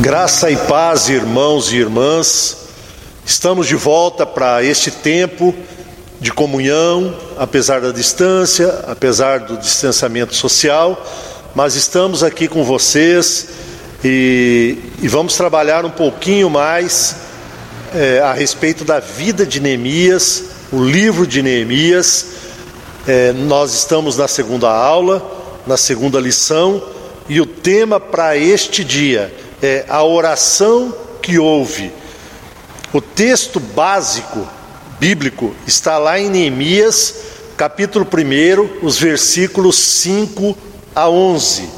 Graça e paz, irmãos e irmãs. Estamos de volta para este tempo de comunhão, apesar da distância, apesar do distanciamento social, mas estamos aqui com vocês e, e vamos trabalhar um pouquinho mais é, a respeito da vida de Neemias, o livro de Neemias. É, nós estamos na segunda aula, na segunda lição, e o tema para este dia é a oração que houve. O texto básico bíblico está lá em Neemias, capítulo 1, os versículos 5 a 11.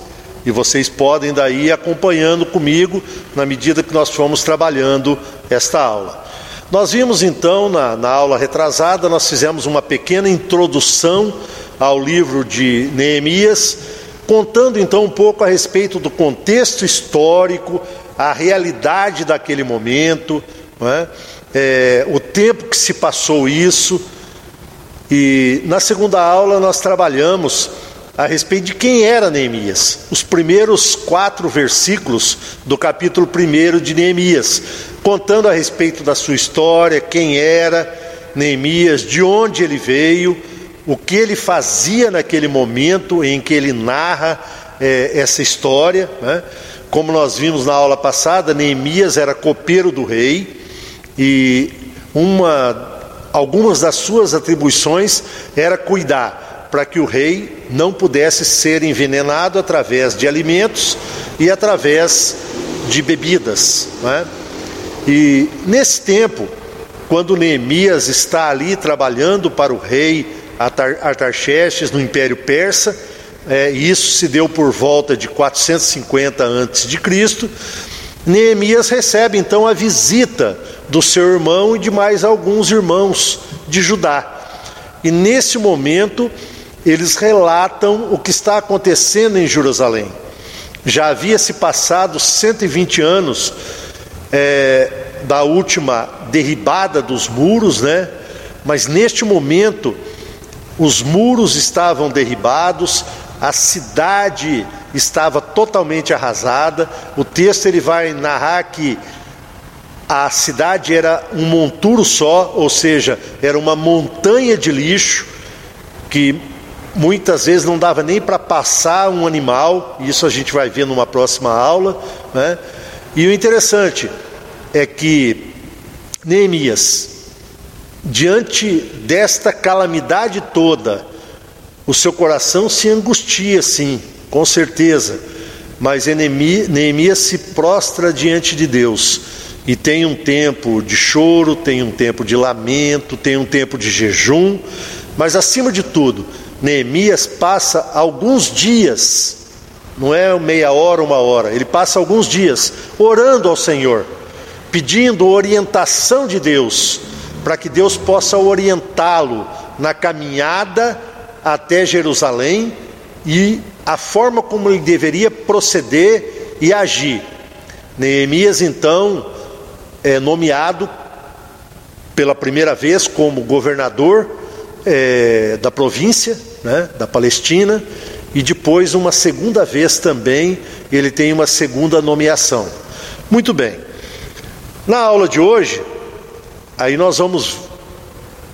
E vocês podem daí ir acompanhando comigo na medida que nós formos trabalhando esta aula. Nós vimos então na, na aula retrasada, nós fizemos uma pequena introdução ao livro de Neemias contando então um pouco a respeito do contexto histórico, a realidade daquele momento, é? É, o tempo que se passou isso. E na segunda aula nós trabalhamos a respeito de quem era Neemias, os primeiros quatro versículos do capítulo 1 de Neemias, contando a respeito da sua história, quem era Neemias, de onde ele veio o que ele fazia naquele momento em que ele narra é, essa história. Né? Como nós vimos na aula passada, Neemias era copeiro do rei e uma, algumas das suas atribuições era cuidar para que o rei não pudesse ser envenenado através de alimentos e através de bebidas. Né? E nesse tempo, quando Neemias está ali trabalhando para o rei Artaxerxes no Império Persa, é, isso se deu por volta de 450 a.C. Neemias recebe então a visita do seu irmão e de mais alguns irmãos de Judá. E nesse momento, eles relatam o que está acontecendo em Jerusalém. Já havia se passado 120 anos é, da última derribada dos muros, né? Mas neste momento, os muros estavam derribados, a cidade estava totalmente arrasada. O texto ele vai narrar que a cidade era um monturo só, ou seja, era uma montanha de lixo que muitas vezes não dava nem para passar um animal. Isso a gente vai ver numa próxima aula. Né? E o interessante é que Neemias Diante desta calamidade toda, o seu coração se angustia, sim, com certeza, mas Neemias se prostra diante de Deus e tem um tempo de choro, tem um tempo de lamento, tem um tempo de jejum, mas acima de tudo, Neemias passa alguns dias, não é meia hora, uma hora, ele passa alguns dias orando ao Senhor, pedindo orientação de Deus para que Deus possa orientá-lo na caminhada até Jerusalém e a forma como ele deveria proceder e agir. Neemias, então, é nomeado pela primeira vez como governador é, da província, né, da Palestina, e depois, uma segunda vez também, ele tem uma segunda nomeação. Muito bem. Na aula de hoje, aí nós vamos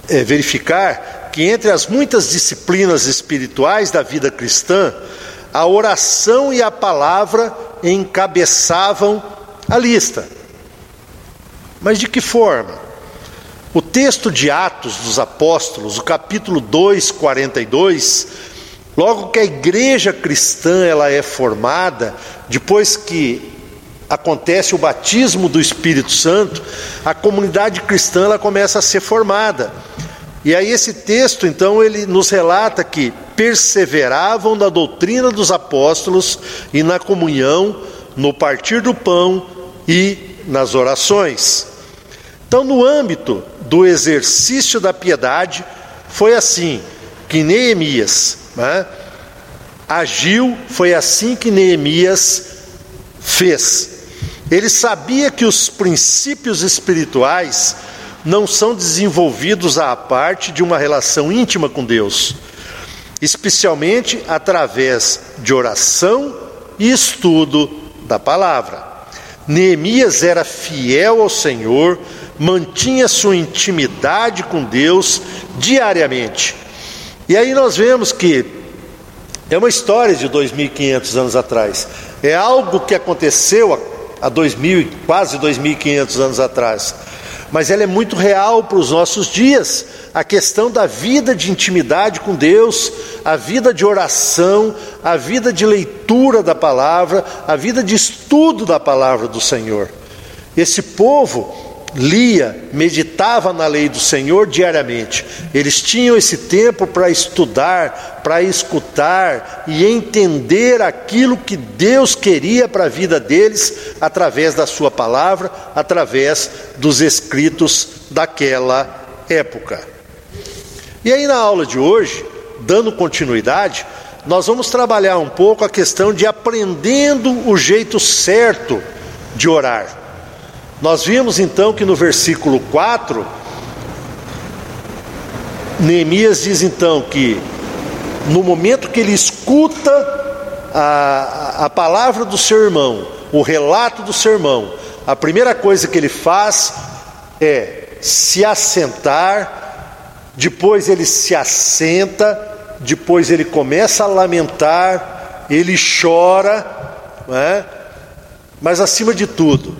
é, verificar que entre as muitas disciplinas espirituais da vida cristã, a oração e a palavra encabeçavam a lista. Mas de que forma? O texto de Atos dos Apóstolos, o capítulo 2, 42, logo que a igreja cristã ela é formada, depois que acontece o batismo do Espírito Santo, a comunidade cristã ela começa a ser formada. E aí esse texto, então, ele nos relata que perseveravam na doutrina dos apóstolos e na comunhão, no partir do pão e nas orações. Então, no âmbito do exercício da piedade, foi assim que Neemias né, agiu, foi assim que Neemias fez. Ele sabia que os princípios espirituais não são desenvolvidos à parte de uma relação íntima com Deus, especialmente através de oração e estudo da palavra. Neemias era fiel ao Senhor, mantinha sua intimidade com Deus diariamente. E aí nós vemos que é uma história de 2.500 anos atrás. É algo que aconteceu há 2000, quase 2.500 anos atrás. Mas ela é muito real para os nossos dias. A questão da vida de intimidade com Deus, a vida de oração, a vida de leitura da palavra, a vida de estudo da palavra do Senhor. Esse povo lia, meditava na lei do Senhor diariamente. Eles tinham esse tempo para estudar, para escutar e entender aquilo que Deus queria para a vida deles através da Sua palavra, através dos escritos daquela época. E aí, na aula de hoje, dando continuidade, nós vamos trabalhar um pouco a questão de aprendendo o jeito certo de orar. Nós vimos então que no versículo 4, Neemias diz então que no momento que ele escuta a, a palavra do seu irmão, o relato do seu irmão, a primeira coisa que ele faz é se assentar, depois ele se assenta, depois ele começa a lamentar, ele chora, é? mas acima de tudo,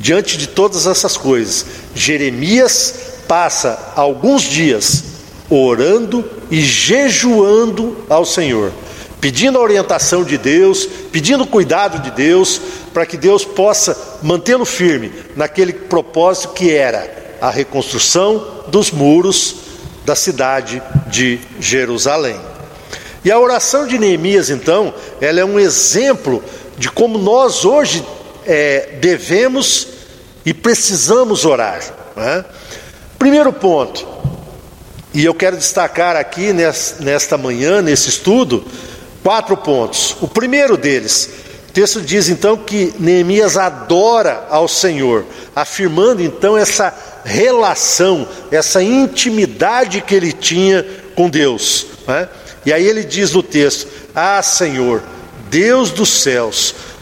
Diante de todas essas coisas, Jeremias passa alguns dias orando e jejuando ao Senhor, pedindo a orientação de Deus, pedindo cuidado de Deus, para que Deus possa mantê-lo firme naquele propósito que era a reconstrução dos muros da cidade de Jerusalém. E a oração de Neemias, então, ela é um exemplo de como nós hoje é, devemos e precisamos orar. Né? Primeiro ponto, e eu quero destacar aqui nesta manhã, nesse estudo, quatro pontos. O primeiro deles, o texto diz então que Neemias adora ao Senhor, afirmando então essa relação, essa intimidade que ele tinha com Deus. Né? E aí ele diz no texto: Ah, Senhor, Deus dos céus,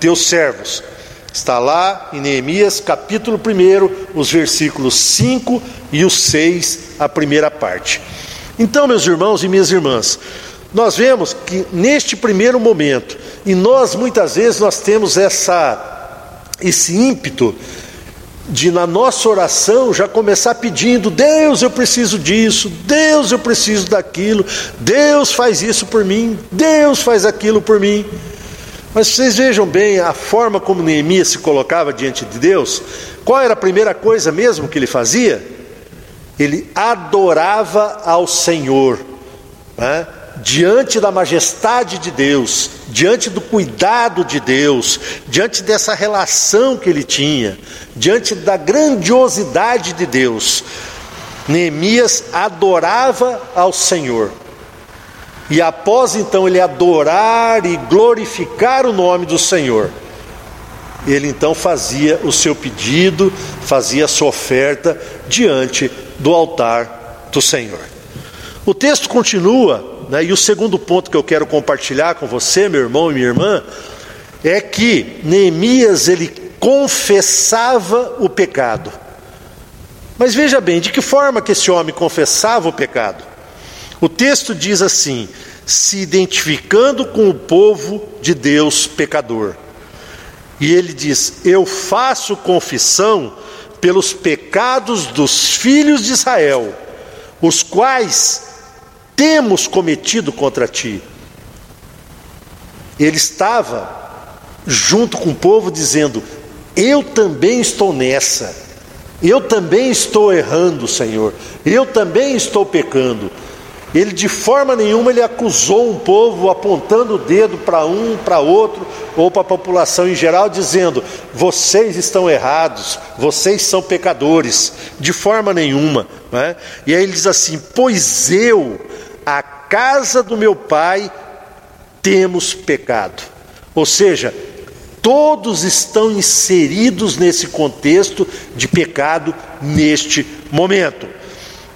teus servos. Está lá em Neemias capítulo 1, os versículos 5 e os 6, a primeira parte. Então, meus irmãos e minhas irmãs, nós vemos que neste primeiro momento, e nós muitas vezes nós temos essa esse ímpeto de na nossa oração já começar pedindo: Deus, eu preciso disso, Deus, eu preciso daquilo, Deus faz isso por mim, Deus faz aquilo por mim. Mas vocês vejam bem a forma como Neemias se colocava diante de Deus. Qual era a primeira coisa mesmo que ele fazia? Ele adorava ao Senhor, né? diante da majestade de Deus, diante do cuidado de Deus, diante dessa relação que ele tinha, diante da grandiosidade de Deus. Neemias adorava ao Senhor. E após então ele adorar e glorificar o nome do Senhor, ele então fazia o seu pedido, fazia a sua oferta diante do altar do Senhor. O texto continua, né, e o segundo ponto que eu quero compartilhar com você, meu irmão e minha irmã, é que Neemias ele confessava o pecado. Mas veja bem, de que forma que esse homem confessava o pecado? O texto diz assim: se identificando com o povo de Deus pecador. E ele diz: Eu faço confissão pelos pecados dos filhos de Israel, os quais temos cometido contra ti. Ele estava junto com o povo dizendo: Eu também estou nessa, eu também estou errando, Senhor, eu também estou pecando. Ele de forma nenhuma ele acusou um povo apontando o dedo para um, para outro ou para a população em geral dizendo: "Vocês estão errados, vocês são pecadores", de forma nenhuma, né? E aí ele diz assim: "Pois eu, a casa do meu pai, temos pecado". Ou seja, todos estão inseridos nesse contexto de pecado neste momento.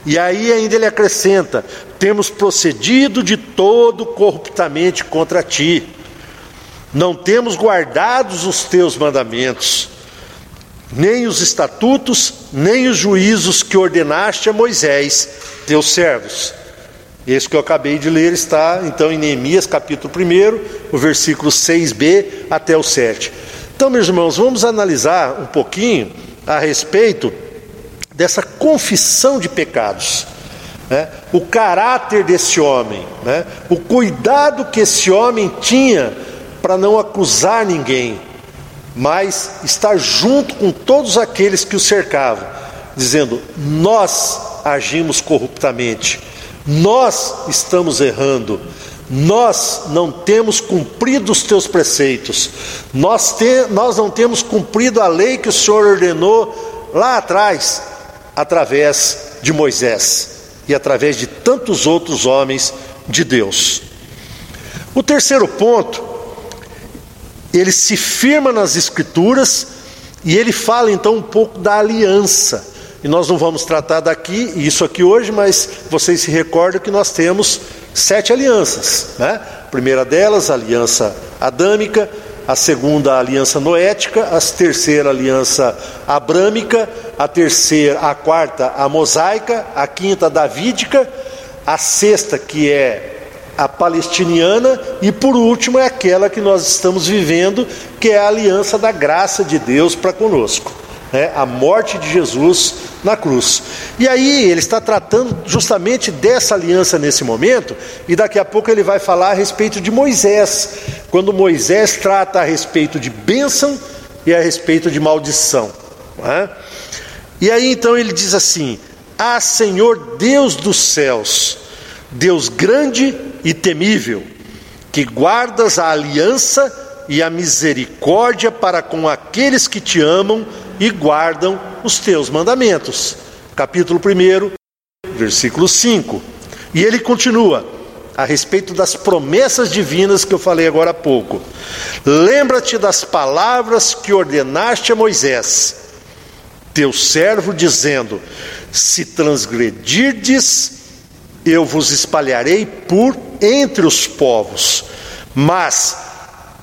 E aí ainda ele acrescenta: temos procedido de todo corruptamente contra ti, não temos guardados os teus mandamentos, nem os estatutos, nem os juízos que ordenaste a Moisés, teus servos. Esse que eu acabei de ler está então em Neemias capítulo 1, o versículo 6b até o 7. Então, meus irmãos, vamos analisar um pouquinho a respeito dessa confissão de pecados. Né? O caráter desse homem, né? o cuidado que esse homem tinha para não acusar ninguém, mas estar junto com todos aqueles que o cercavam, dizendo: Nós agimos corruptamente, nós estamos errando, nós não temos cumprido os teus preceitos, nós, te, nós não temos cumprido a lei que o Senhor ordenou lá atrás, através de Moisés e através de tantos outros homens de Deus. O terceiro ponto, ele se firma nas Escrituras e ele fala então um pouco da aliança. E nós não vamos tratar daqui isso aqui hoje, mas vocês se recordam que nós temos sete alianças. Né? A primeira delas, a aliança adâmica, a segunda a aliança noética, a terceira a aliança abrâmica, a terceira, a quarta a mosaica, a quinta a davídica, a sexta que é a palestiniana e por último é aquela que nós estamos vivendo, que é a aliança da graça de Deus para conosco né, a morte de Jesus na cruz. E aí ele está tratando justamente dessa aliança nesse momento, e daqui a pouco ele vai falar a respeito de Moisés, quando Moisés trata a respeito de bênção e a respeito de maldição. É? E aí então ele diz assim: Ah, Senhor Deus dos céus, Deus grande e temível, que guardas a aliança e a misericórdia para com aqueles que te amam e guardam os teus mandamentos. Capítulo 1, versículo 5. E ele continua a respeito das promessas divinas que eu falei agora há pouco. Lembra-te das palavras que ordenaste a Moisés, teu servo, dizendo: Se transgredirdes, eu vos espalharei por entre os povos, mas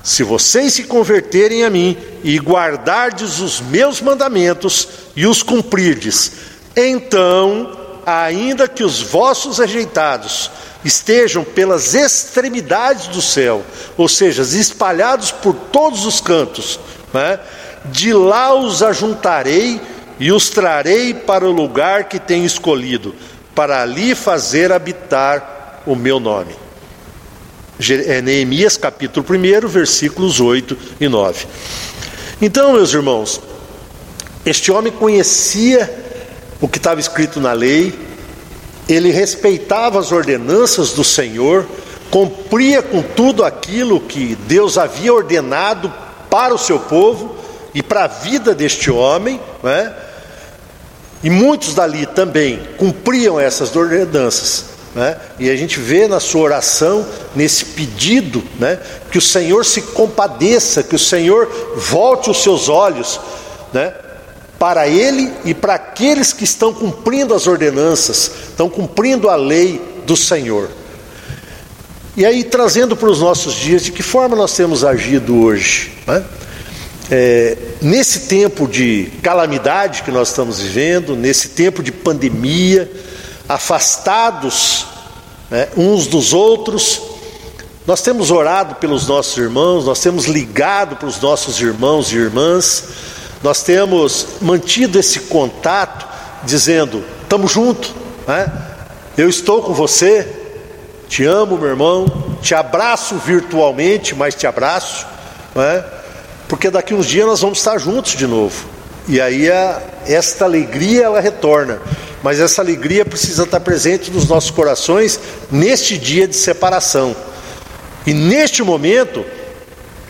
se vocês se converterem a mim e guardardes os meus mandamentos e os cumprirdes, então, ainda que os vossos rejeitados estejam pelas extremidades do céu, ou seja, espalhados por todos os cantos, né? de lá os ajuntarei e os trarei para o lugar que tenho escolhido, para ali fazer habitar o meu nome. É Neemias capítulo 1, versículos 8 e 9. Então, meus irmãos, este homem conhecia o que estava escrito na lei, ele respeitava as ordenanças do Senhor, cumpria com tudo aquilo que Deus havia ordenado para o seu povo e para a vida deste homem, né? e muitos dali também cumpriam essas ordenanças. Né? E a gente vê na sua oração, nesse pedido, né? que o Senhor se compadeça, que o Senhor volte os seus olhos né? para Ele e para aqueles que estão cumprindo as ordenanças, estão cumprindo a lei do Senhor. E aí, trazendo para os nossos dias, de que forma nós temos agido hoje? Né? É, nesse tempo de calamidade que nós estamos vivendo, nesse tempo de pandemia, afastados né, uns dos outros. Nós temos orado pelos nossos irmãos, nós temos ligado para os nossos irmãos e irmãs, nós temos mantido esse contato, dizendo: estamos juntos, né? eu estou com você, te amo, meu irmão, te abraço virtualmente, mas te abraço, né? porque daqui uns dias nós vamos estar juntos de novo. E aí a, esta alegria ela retorna. Mas essa alegria precisa estar presente nos nossos corações neste dia de separação. E neste momento,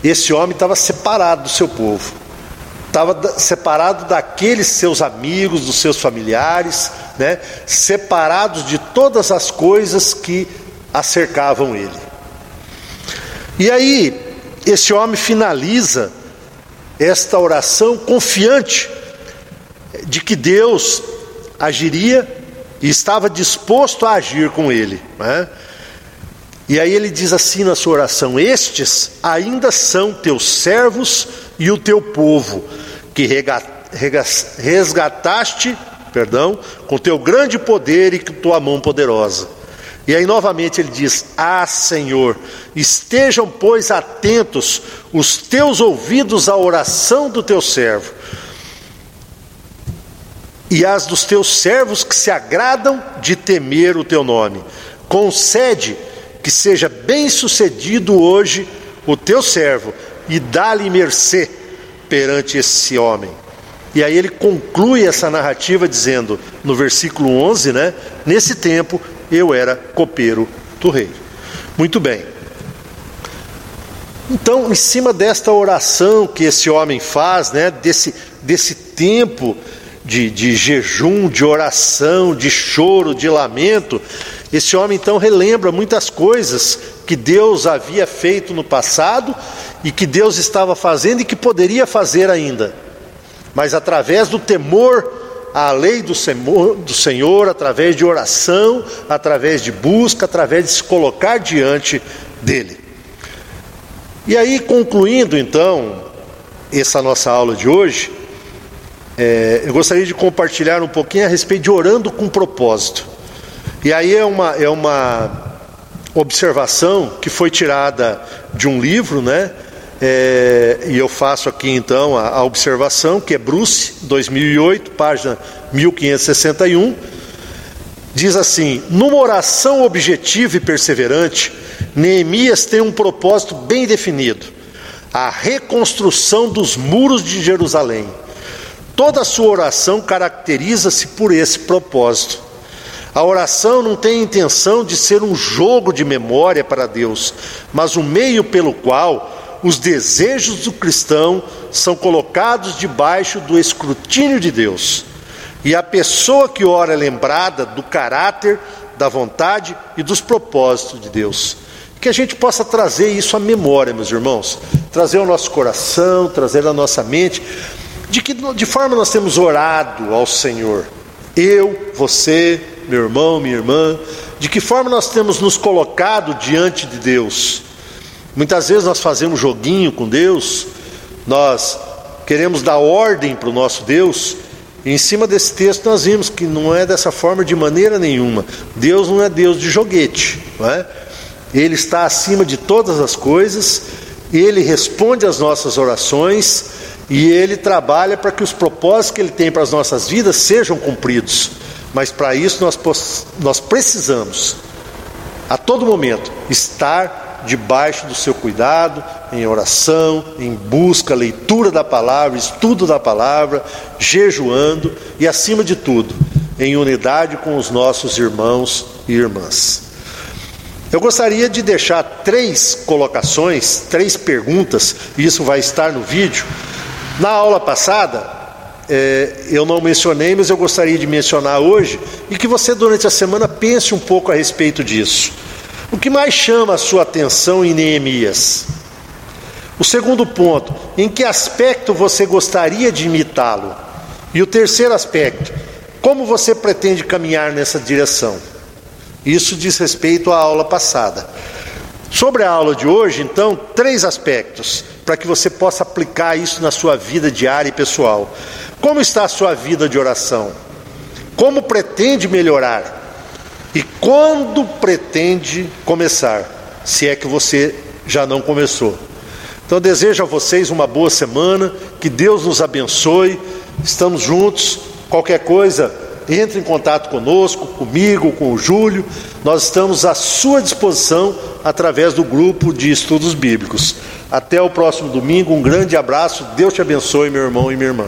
esse homem estava separado do seu povo, estava separado daqueles seus amigos, dos seus familiares, né? separados de todas as coisas que acercavam ele. E aí, esse homem finaliza esta oração confiante de que Deus agiria e estava disposto a agir com ele. Né? E aí ele diz assim na sua oração: Estes ainda são teus servos e o teu povo, que resgataste, perdão, com teu grande poder e com tua mão poderosa. E aí novamente ele diz: Ah, Senhor, estejam, pois, atentos os teus ouvidos à oração do teu servo e as dos teus servos que se agradam de temer o teu nome. Concede que seja bem-sucedido hoje o teu servo e dá-lhe mercê perante esse homem. E aí ele conclui essa narrativa dizendo, no versículo 11, né? Nesse tempo eu era copeiro do rei. Muito bem. Então, em cima desta oração que esse homem faz, né, desse, desse tempo de, de jejum, de oração, de choro, de lamento, esse homem então relembra muitas coisas que Deus havia feito no passado e que Deus estava fazendo e que poderia fazer ainda. Mas através do temor à lei do Senhor, do Senhor, através de oração, através de busca, através de se colocar diante dele. E aí, concluindo então essa nossa aula de hoje, é, eu gostaria de compartilhar um pouquinho a respeito de orando com propósito. E aí é uma, é uma observação que foi tirada de um livro, né? É, e eu faço aqui então a, a, observação, que é Bruce, 2008, página 1561. Diz assim: numa oração objetiva e perseverante, Neemias tem um propósito bem definido: a reconstrução dos muros de Jerusalém Toda a sua oração caracteriza-se por esse propósito. A oração não tem intenção de ser um jogo de memória para Deus, mas um meio pelo qual os desejos do cristão são colocados debaixo do escrutínio de Deus. E a pessoa que ora é lembrada do caráter, da vontade e dos propósitos de Deus. Que a gente possa trazer isso à memória, meus irmãos, trazer ao nosso coração, trazer à nossa mente, de que de forma nós temos orado ao Senhor? Eu, você, meu irmão, minha irmã, de que forma nós temos nos colocado diante de Deus? Muitas vezes nós fazemos joguinho com Deus, nós queremos dar ordem para o nosso Deus, e em cima desse texto nós vimos que não é dessa forma de maneira nenhuma. Deus não é Deus de joguete, não é? Ele está acima de todas as coisas, ele responde às nossas orações, e Ele trabalha para que os propósitos que Ele tem para as nossas vidas sejam cumpridos. Mas para isso nós, nós precisamos, a todo momento, estar debaixo do seu cuidado, em oração, em busca, leitura da palavra, estudo da palavra, jejuando e, acima de tudo, em unidade com os nossos irmãos e irmãs. Eu gostaria de deixar três colocações, três perguntas, e isso vai estar no vídeo, na aula passada, é, eu não mencionei, mas eu gostaria de mencionar hoje, e que você durante a semana pense um pouco a respeito disso. O que mais chama a sua atenção em Neemias? O segundo ponto, em que aspecto você gostaria de imitá-lo? E o terceiro aspecto, como você pretende caminhar nessa direção? Isso diz respeito à aula passada. Sobre a aula de hoje, então, três aspectos para que você possa aplicar isso na sua vida diária e pessoal. Como está a sua vida de oração? Como pretende melhorar? E quando pretende começar? Se é que você já não começou. Então desejo a vocês uma boa semana, que Deus nos abençoe. Estamos juntos. Qualquer coisa, entre em contato conosco, comigo, com o Júlio. Nós estamos à sua disposição através do grupo de estudos bíblicos. Até o próximo domingo, um grande abraço, Deus te abençoe, meu irmão e minha irmã.